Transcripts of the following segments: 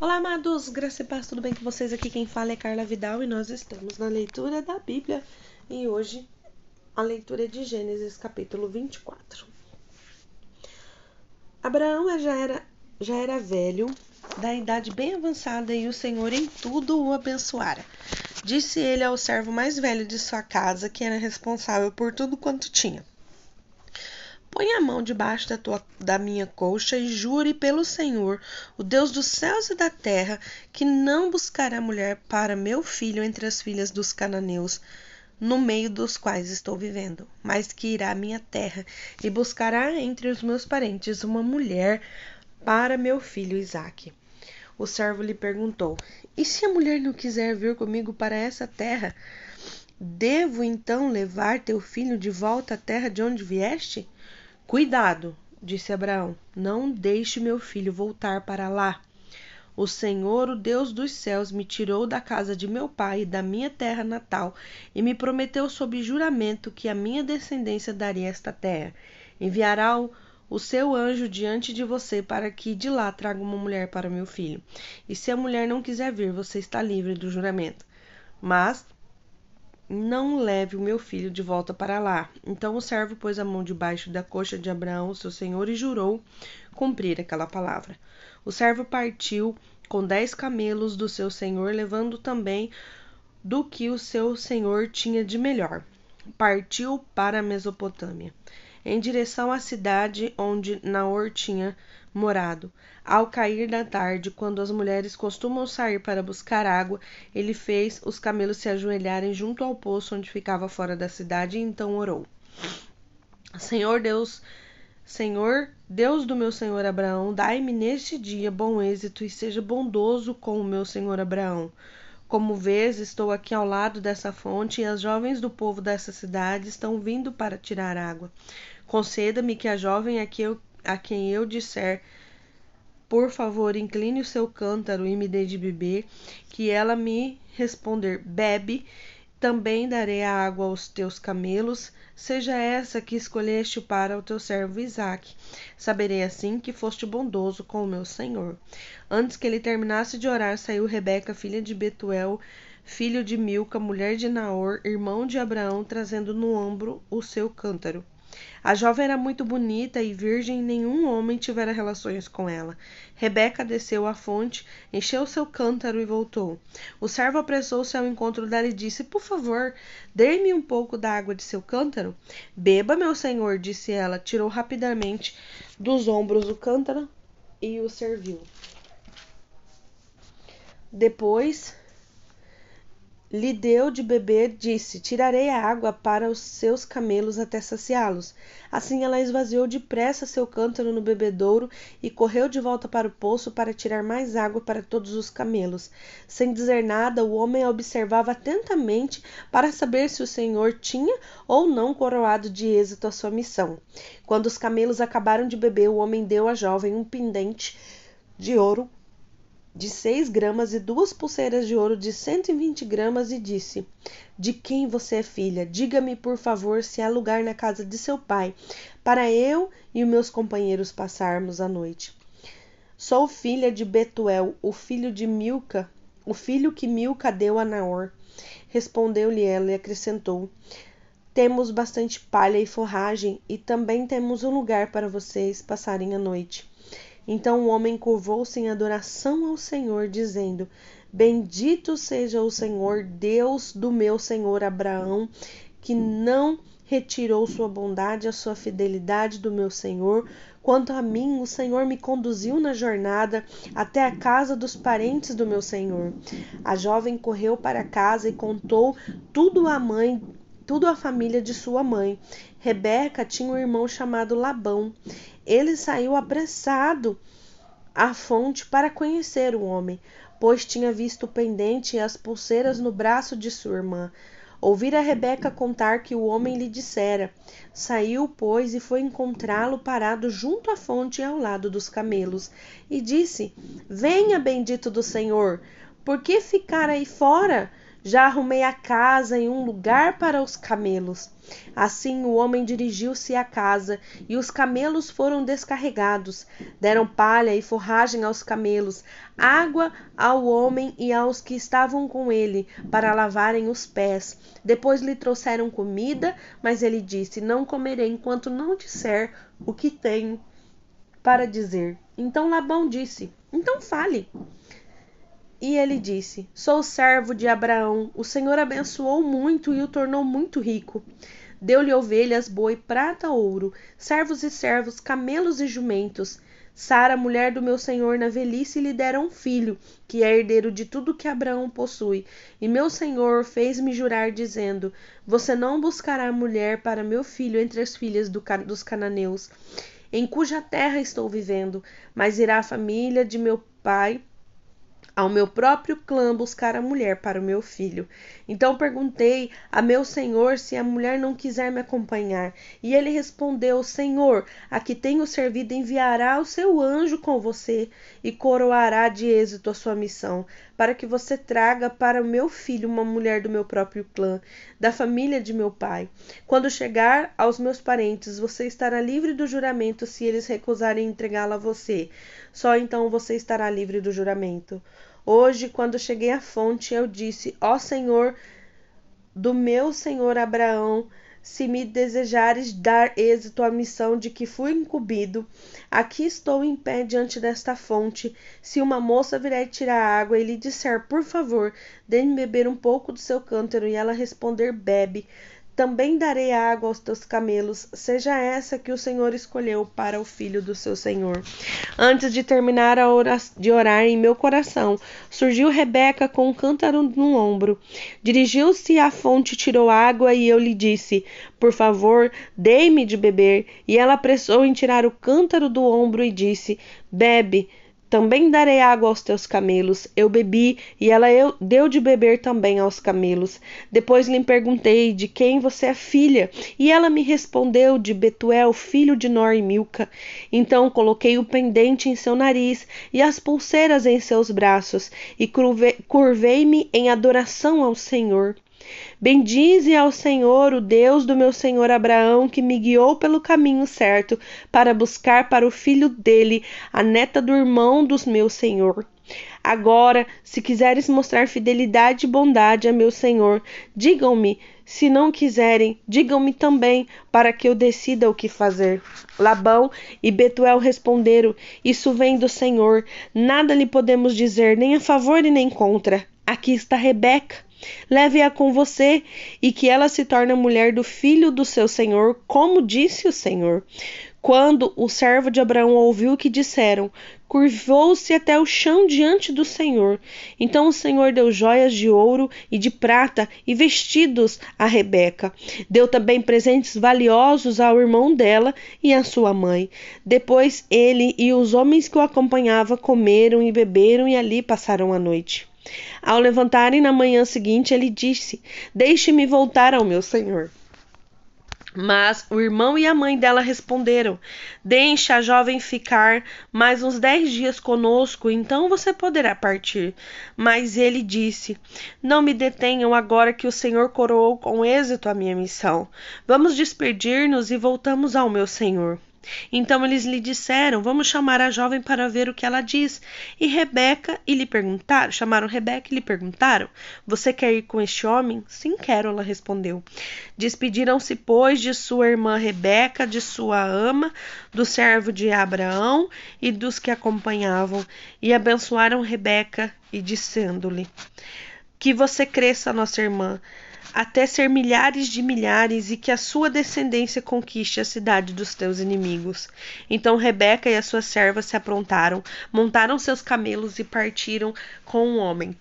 Olá, amados, graça e paz, tudo bem com vocês? Aqui quem fala é Carla Vidal e nós estamos na leitura da Bíblia e hoje a leitura é de Gênesis capítulo 24. Abraão já era, já era velho, da idade bem avançada, e o Senhor em tudo o abençoara. Disse ele ao servo mais velho de sua casa, que era responsável por tudo quanto tinha. Põe a mão debaixo da, tua, da minha coxa e jure pelo Senhor, o Deus dos céus e da terra, que não buscará mulher para meu filho entre as filhas dos cananeus, no meio dos quais estou vivendo, mas que irá à minha terra e buscará entre os meus parentes uma mulher para meu filho Isaque. O servo lhe perguntou: E se a mulher não quiser vir comigo para essa terra? Devo então levar teu filho de volta à terra de onde vieste? Cuidado, disse Abraão, não deixe meu filho voltar para lá. O Senhor, o Deus dos céus, me tirou da casa de meu pai e da minha terra natal e me prometeu sob juramento que a minha descendência daria esta terra. Enviará o, o seu anjo diante de você para que de lá traga uma mulher para meu filho. E se a mulher não quiser vir, você está livre do juramento. Mas não leve o meu filho de volta para lá. Então o servo pôs a mão debaixo da coxa de Abraão, seu senhor, e jurou cumprir aquela palavra. O servo partiu com dez camelos do seu senhor, levando também do que o seu senhor tinha de melhor. Partiu para a Mesopotâmia, em direção à cidade onde Naor tinha morado. Ao cair da tarde, quando as mulheres costumam sair para buscar água, ele fez os camelos se ajoelharem junto ao poço onde ficava fora da cidade e então orou. Senhor Deus, Senhor, Deus do meu senhor Abraão, dai-me neste dia bom êxito e seja bondoso com o meu senhor Abraão. Como vês, estou aqui ao lado dessa fonte e as jovens do povo dessa cidade estão vindo para tirar água. Conceda-me que a jovem a que eu a quem eu disser por favor, incline o seu cântaro e me dê de beber, que ela me responder, bebe, também darei a água aos teus camelos, seja essa que escolheste para o teu servo Isaque. Saberei assim que foste bondoso com o meu senhor. Antes que ele terminasse de orar, saiu Rebeca, filha de Betuel, filho de Milca, mulher de Naor, irmão de Abraão, trazendo no ombro o seu cântaro. A jovem era muito bonita e virgem, nenhum homem tivera relações com ela. Rebeca desceu à fonte, encheu seu cântaro e voltou. O servo apressou-se ao encontro dela e disse: Por favor, dê-me um pouco da água de seu cântaro. Beba, meu senhor, disse ela. Tirou rapidamente dos ombros o cântaro e o serviu. Depois lhe deu de beber, disse: Tirarei a água para os seus camelos até saciá-los. Assim ela esvaziou depressa seu cântaro no bebedouro e correu de volta para o poço para tirar mais água para todos os camelos. Sem dizer nada, o homem a observava atentamente para saber se o senhor tinha ou não coroado de êxito a sua missão. Quando os camelos acabaram de beber, o homem deu à jovem um pendente de ouro de seis gramas e duas pulseiras de ouro de cento e vinte gramas e disse: De quem você é filha? Diga-me, por favor, se há lugar na casa de seu pai, para eu e meus companheiros passarmos a noite. Sou filha de Betuel, o filho de Milca, o filho que Milca deu a Naor. Respondeu-lhe ela e acrescentou: Temos bastante palha e forragem, e também temos um lugar para vocês passarem a noite. Então o homem curvou-se em adoração ao Senhor, dizendo: Bendito seja o Senhor, Deus do meu senhor Abraão, que não retirou sua bondade, a sua fidelidade do meu senhor. Quanto a mim, o Senhor me conduziu na jornada até a casa dos parentes do meu senhor. A jovem correu para casa e contou tudo à mãe tudo à família de sua mãe. Rebeca tinha um irmão chamado Labão. Ele saiu apressado à fonte para conhecer o homem, pois tinha visto o pendente e as pulseiras no braço de sua irmã. Ouvira Rebeca contar que o homem lhe dissera. Saiu, pois, e foi encontrá-lo parado junto à fonte ao lado dos camelos, e disse: Venha, bendito do Senhor, por que ficar aí fora? Já arrumei a casa e um lugar para os camelos. Assim o homem dirigiu-se à casa, e os camelos foram descarregados. Deram palha e forragem aos camelos, água ao homem e aos que estavam com ele, para lavarem os pés. Depois lhe trouxeram comida, mas ele disse: Não comerei enquanto não disser o que tenho para dizer. Então Labão disse: Então fale. E ele disse: Sou servo de Abraão. O Senhor abençoou muito e o tornou muito rico. Deu-lhe ovelhas, boi, prata, ouro, servos e servos, camelos e jumentos. Sara, mulher do meu senhor, na velhice lhe dera um filho, que é herdeiro de tudo que Abraão possui. E meu senhor fez-me jurar, dizendo: Você não buscará mulher para meu filho entre as filhas do, dos cananeus, em cuja terra estou vivendo, mas irá a família de meu pai ao meu próprio clã buscar a mulher para o meu filho. Então perguntei a meu senhor se a mulher não quiser me acompanhar. E ele respondeu: Senhor, a que tenho servido enviará o seu anjo com você e coroará de êxito a sua missão, para que você traga para o meu filho uma mulher do meu próprio clã, da família de meu pai. Quando chegar aos meus parentes, você estará livre do juramento se eles recusarem entregá-la a você. Só então você estará livre do juramento. Hoje, quando cheguei à fonte, eu disse: Ó Senhor, do meu senhor Abraão, se me desejares dar êxito à missão de que fui incumbido, aqui estou em pé diante desta fonte. Se uma moça vier tirar água e lhe disser, por favor, dê-me beber um pouco do seu cântaro, e ela responder, bebe, também darei água aos teus camelos, seja essa que o Senhor escolheu para o filho do seu Senhor. Antes de terminar de orar em meu coração, surgiu Rebeca com um cântaro no ombro. Dirigiu-se à fonte, tirou água e eu lhe disse: Por favor, dê-me de beber. E ela apressou em tirar o cântaro do ombro e disse: Bebe. Também darei água aos teus camelos. Eu bebi, e ela deu de beber também aos camelos. Depois lhe perguntei de quem você é filha, e ela me respondeu de Betuel, filho de Nor e Milca. Então coloquei o pendente em seu nariz e as pulseiras em seus braços, e curvei-me em adoração ao Senhor. Bendize ao Senhor, o Deus do meu senhor Abraão, que me guiou pelo caminho certo para buscar para o filho dele a neta do irmão do meu senhor. Agora, se quiseres mostrar fidelidade e bondade a meu senhor, digam-me. Se não quiserem, digam-me também, para que eu decida o que fazer. Labão e Betuel responderam: Isso vem do Senhor. Nada lhe podemos dizer, nem a favor e nem contra. Aqui está Rebeca Leve-a com você e que ela se torne mulher do filho do seu senhor, como disse o Senhor. Quando o servo de Abraão ouviu o que disseram, curvou-se até o chão diante do Senhor. Então o Senhor deu joias de ouro e de prata e vestidos a Rebeca. Deu também presentes valiosos ao irmão dela e à sua mãe. Depois ele e os homens que o acompanhavam comeram e beberam e ali passaram a noite. Ao levantarem na manhã seguinte, ele disse: Deixe-me voltar ao meu senhor. Mas o irmão e a mãe dela responderam: Deixe a jovem ficar mais uns dez dias conosco, então você poderá partir. Mas ele disse: Não me detenham agora que o Senhor coroou com êxito a minha missão. Vamos despedir-nos e voltamos ao meu Senhor. Então eles lhe disseram: Vamos chamar a jovem para ver o que ela diz. E Rebeca e lhe perguntaram, chamaram Rebeca e lhe perguntaram: Você quer ir com este homem? Sim, quero, ela respondeu. Despediram-se, pois, de sua irmã Rebeca, de sua ama, do servo de Abraão e dos que acompanhavam, e abençoaram Rebeca e dizendo-lhe: Que você cresça, nossa irmã até ser milhares de milhares e que a sua descendência conquiste a cidade dos teus inimigos. Então Rebeca e as suas servas se aprontaram, montaram seus camelos e partiram com o um homem.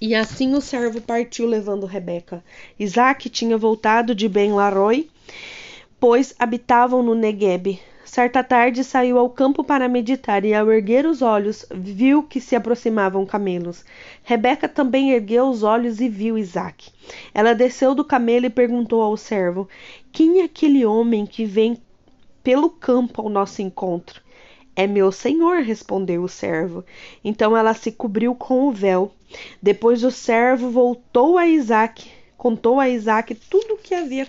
E assim o servo partiu levando Rebeca. Isaac tinha voltado de Ben-Laroi, pois habitavam no Negueb. Certa tarde saiu ao campo para meditar e, ao erguer os olhos, viu que se aproximavam camelos. Rebeca também ergueu os olhos e viu Isaac. Ela desceu do camelo e perguntou ao servo: Quem é aquele homem que vem pelo campo ao nosso encontro? É meu senhor, respondeu o servo. Então ela se cobriu com o véu. Depois o servo voltou a Isaac, contou a Isaac tudo o que havia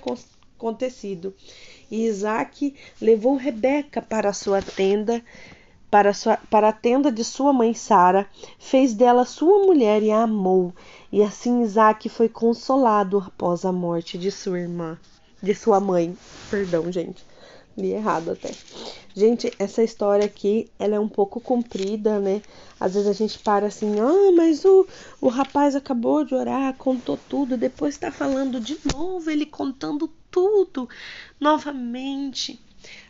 acontecido. E Isaac levou Rebeca para a sua tenda, para, sua, para a tenda de sua mãe Sara, fez dela sua mulher e a amou. E assim Isaac foi consolado após a morte de sua irmã, de sua mãe. Perdão, gente. Li errado até. Gente, essa história aqui, ela é um pouco comprida, né? Às vezes a gente para assim, ah, mas o, o rapaz acabou de orar, contou tudo, depois tá falando de novo, ele contando tudo novamente.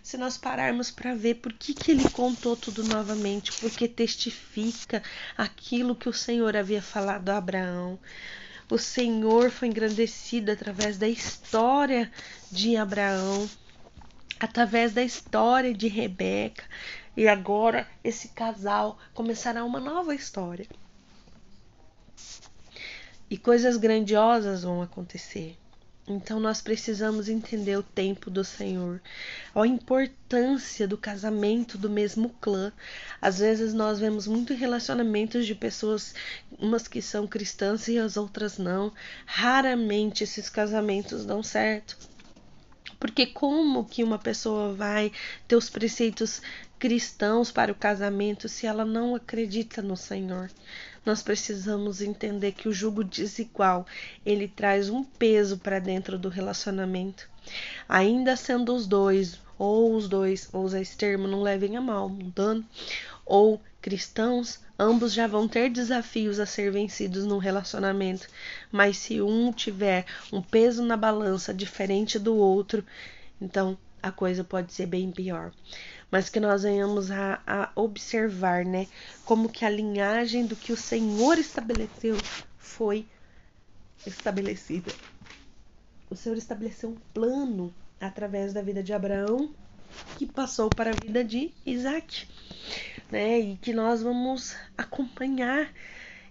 Se nós pararmos para ver por que, que ele contou tudo novamente, porque testifica aquilo que o Senhor havia falado a Abraão. O Senhor foi engrandecido através da história de Abraão através da história de Rebeca. E agora esse casal começará uma nova história. E coisas grandiosas vão acontecer. Então nós precisamos entender o tempo do Senhor, a importância do casamento do mesmo clã. Às vezes nós vemos muito relacionamentos de pessoas, umas que são cristãs e as outras não. Raramente esses casamentos dão certo. Porque como que uma pessoa vai ter os preceitos cristãos para o casamento se ela não acredita no Senhor? Nós precisamos entender que o jugo desigual, ele traz um peso para dentro do relacionamento. Ainda sendo os dois, ou os dois, ou esse termo não levem a mal, mudando, ou cristãos, ambos já vão ter desafios a ser vencidos no relacionamento, mas se um tiver um peso na balança diferente do outro, então a coisa pode ser bem pior. Mas que nós venhamos a, a observar, né, como que a linhagem do que o Senhor estabeleceu foi estabelecida. O Senhor estabeleceu um plano através da vida de Abraão que passou para a vida de Isaac né? E que nós vamos acompanhar.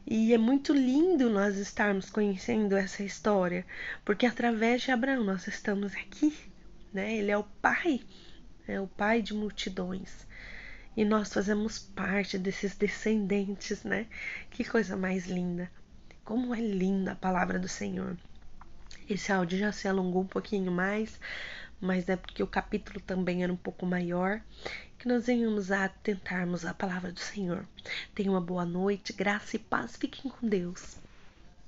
E é muito lindo nós estarmos conhecendo essa história, porque através de Abraão nós estamos aqui, né? Ele é o pai, é o pai de multidões. E nós fazemos parte desses descendentes, né? Que coisa mais linda. Como é linda a palavra do Senhor. Esse áudio já se alongou um pouquinho mais, mas é porque o capítulo também era um pouco maior que nós venhamos a tentarmos a palavra do Senhor. Tenha uma boa noite, graça e paz. Fiquem com Deus.